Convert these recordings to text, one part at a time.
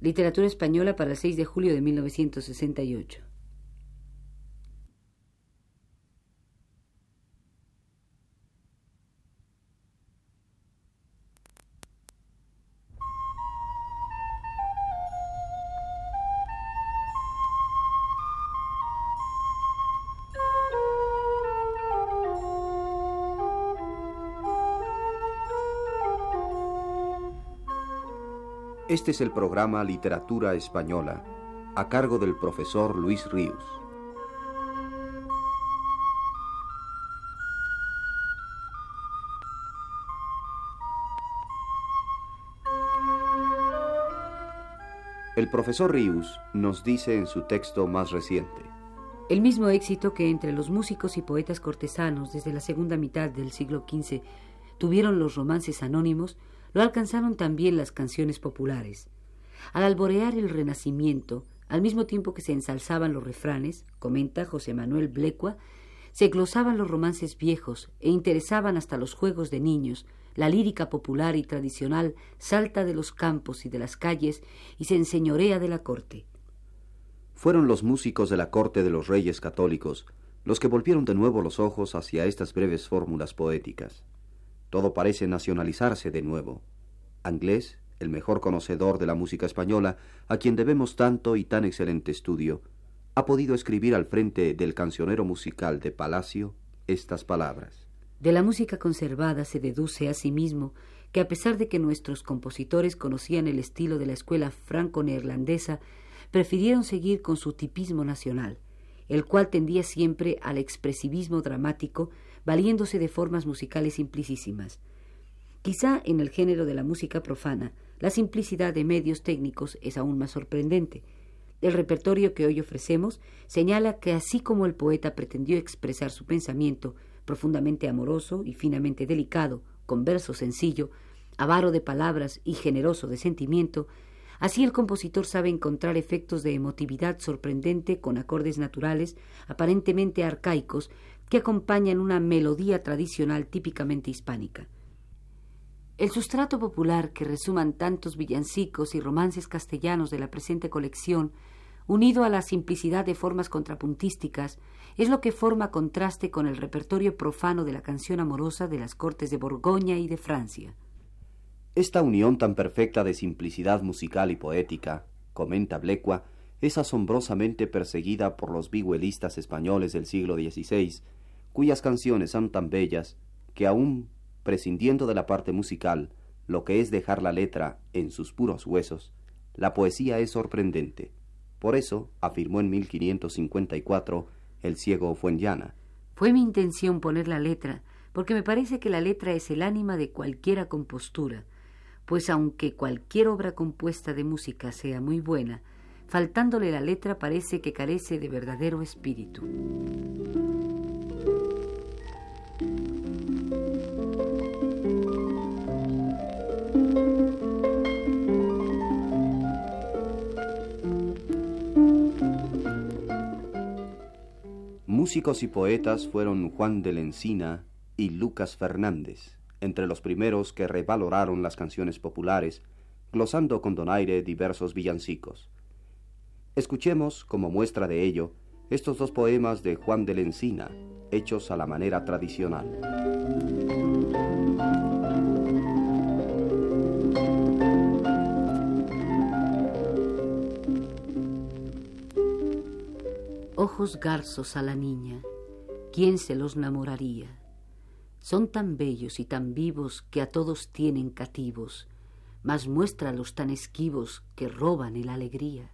Literatura Española para el 6 de julio de 1968. Este es el programa Literatura Española, a cargo del profesor Luis Ríos. El profesor Ríos nos dice en su texto más reciente. El mismo éxito que entre los músicos y poetas cortesanos desde la segunda mitad del siglo XV tuvieron los romances anónimos, lo alcanzaron también las canciones populares. Al alborear el Renacimiento, al mismo tiempo que se ensalzaban los refranes, comenta José Manuel Blecua, se glosaban los romances viejos e interesaban hasta los juegos de niños, la lírica popular y tradicional salta de los campos y de las calles y se enseñorea de la corte. Fueron los músicos de la corte de los reyes católicos los que volvieron de nuevo los ojos hacia estas breves fórmulas poéticas. Todo parece nacionalizarse de nuevo. Anglés, el mejor conocedor de la música española, a quien debemos tanto y tan excelente estudio, ha podido escribir al frente del cancionero musical de Palacio estas palabras. De la música conservada se deduce asimismo que a pesar de que nuestros compositores conocían el estilo de la escuela franco-neerlandesa, prefirieron seguir con su tipismo nacional, el cual tendía siempre al expresivismo dramático valiéndose de formas musicales simplicísimas. Quizá en el género de la música profana, la simplicidad de medios técnicos es aún más sorprendente. El repertorio que hoy ofrecemos señala que así como el poeta pretendió expresar su pensamiento, profundamente amoroso y finamente delicado, con verso sencillo, avaro de palabras y generoso de sentimiento, así el compositor sabe encontrar efectos de emotividad sorprendente con acordes naturales, aparentemente arcaicos, que acompañan una melodía tradicional típicamente hispánica. El sustrato popular que resuman tantos villancicos y romances castellanos de la presente colección, unido a la simplicidad de formas contrapuntísticas, es lo que forma contraste con el repertorio profano de la canción amorosa de las cortes de Borgoña y de Francia. Esta unión tan perfecta de simplicidad musical y poética, comenta Blecua, es asombrosamente perseguida por los vihuelistas españoles del siglo XVI, cuyas canciones son tan bellas que aun prescindiendo de la parte musical, lo que es dejar la letra en sus puros huesos, la poesía es sorprendente. Por eso, afirmó en 1554 el ciego Fuenllana. Fue mi intención poner la letra, porque me parece que la letra es el ánima de cualquiera compostura, pues aunque cualquier obra compuesta de música sea muy buena, faltándole la letra parece que carece de verdadero espíritu. Músicos y poetas fueron Juan de la Encina y Lucas Fernández, entre los primeros que revaloraron las canciones populares, glosando con donaire diversos villancicos. Escuchemos, como muestra de ello, estos dos poemas de Juan de la Encina, hechos a la manera tradicional. Ojos garzos a la niña, ¿quién se los enamoraría? Son tan bellos y tan vivos que a todos tienen cativos, mas muéstralos tan esquivos que roban el alegría.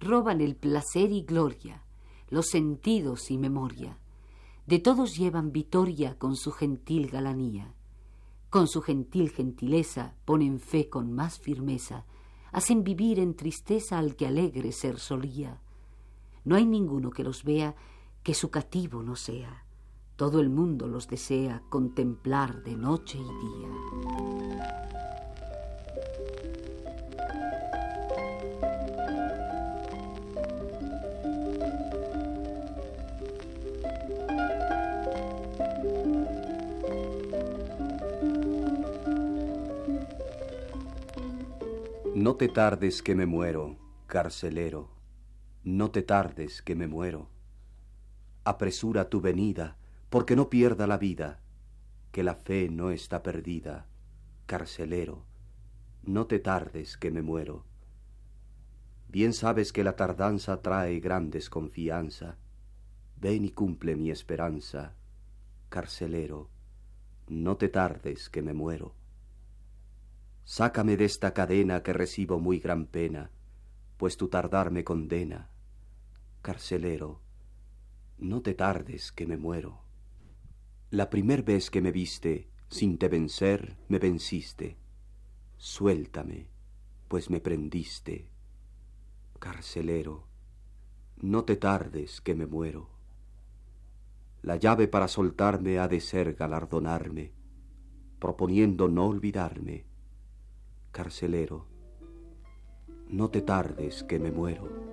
Roban el placer y gloria, los sentidos y memoria de todos llevan vitoria con su gentil galanía. Con su gentil gentileza ponen fe con más firmeza, hacen vivir en tristeza al que alegre ser solía. No hay ninguno que los vea que su cativo no sea. Todo el mundo los desea contemplar de noche y día. No te tardes que me muero, carcelero, no te tardes que me muero. Apresura tu venida, porque no pierda la vida, que la fe no está perdida, carcelero, no te tardes que me muero. Bien sabes que la tardanza trae gran desconfianza, ven y cumple mi esperanza, carcelero, no te tardes que me muero. Sácame de esta cadena que recibo muy gran pena, pues tu tardar me condena. Carcelero, no te tardes que me muero. La primer vez que me viste, sin te vencer, me venciste. Suéltame, pues me prendiste. Carcelero, no te tardes que me muero. La llave para soltarme ha de ser galardonarme, proponiendo no olvidarme carcelero, no te tardes que me muero.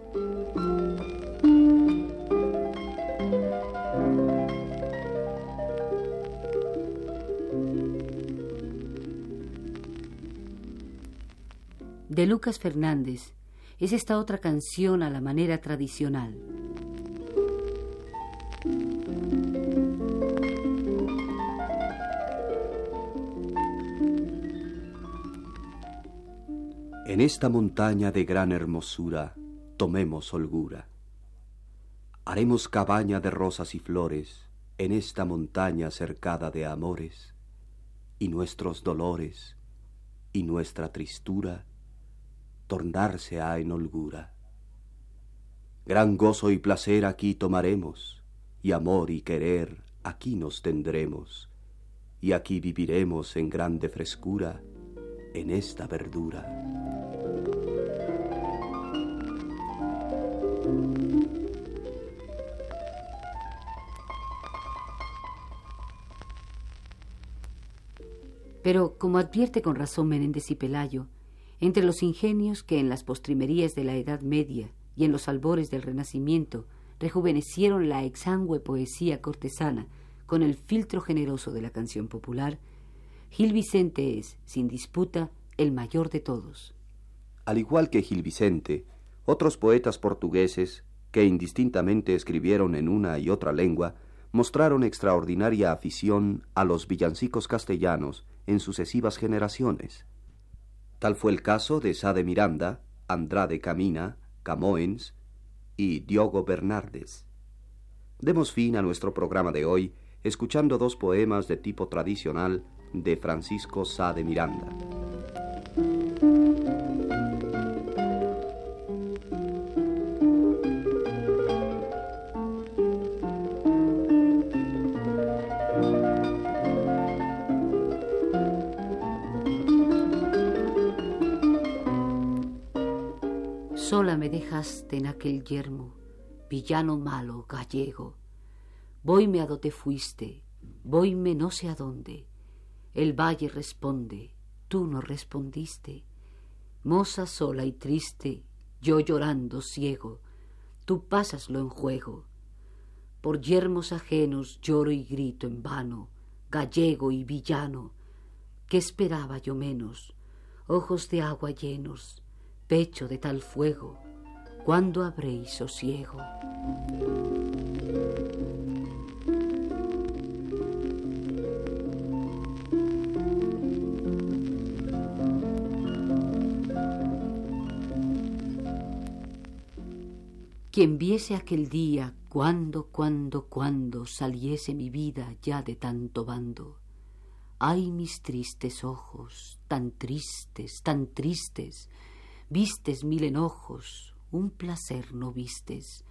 De Lucas Fernández es esta otra canción a la manera tradicional. En esta montaña de gran hermosura tomemos holgura. Haremos cabaña de rosas y flores en esta montaña cercada de amores, y nuestros dolores y nuestra tristura tornarse ha en holgura. Gran gozo y placer aquí tomaremos, y amor y querer aquí nos tendremos, y aquí viviremos en grande frescura en esta verdura. Pero, como advierte con razón Menéndez y Pelayo, entre los ingenios que en las postrimerías de la Edad Media y en los albores del Renacimiento rejuvenecieron la exangüe poesía cortesana con el filtro generoso de la canción popular, Gil Vicente es, sin disputa, el mayor de todos. Al igual que Gil Vicente, otros poetas portugueses, que indistintamente escribieron en una y otra lengua, mostraron extraordinaria afición a los villancicos castellanos en sucesivas generaciones. Tal fue el caso de Sade Miranda, Andrade Camina, Camoens y Diogo Bernardes. Demos fin a nuestro programa de hoy escuchando dos poemas de tipo tradicional de Francisco Sade Miranda. Sola me dejaste en aquel yermo, villano malo, gallego. Voyme a do te fuiste, voyme no sé a dónde. El valle responde, tú no respondiste. Moza sola y triste, yo llorando ciego, tú pásaslo en juego. Por yermos ajenos lloro y grito en vano, gallego y villano. ¿Qué esperaba yo menos? Ojos de agua llenos, pecho de tal fuego, ¿cuándo habréis sosiego? Quien viese aquel día, cuando, cuando, cuando saliese mi vida ya de tanto bando. Ay, mis tristes ojos, tan tristes, tan tristes, vistes mil enojos, un placer no vistes,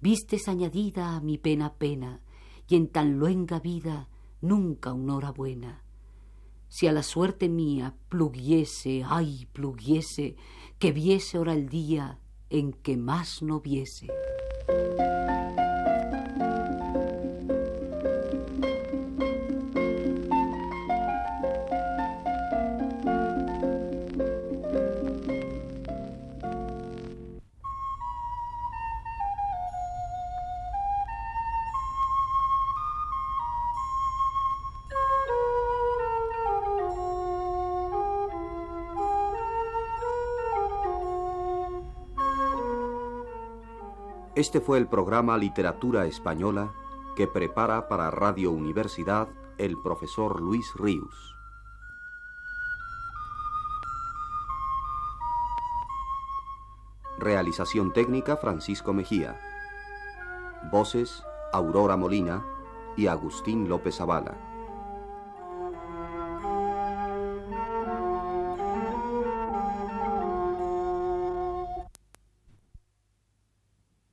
vistes añadida a mi pena pena, y en tan luenga vida nunca una hora buena. Si a la suerte mía pluguiese, ay, pluguiese, que viese hora el día en que más no viese. Este fue el programa Literatura Española que prepara para Radio Universidad el profesor Luis Ríos. Realización técnica Francisco Mejía. Voces Aurora Molina y Agustín López Zavala.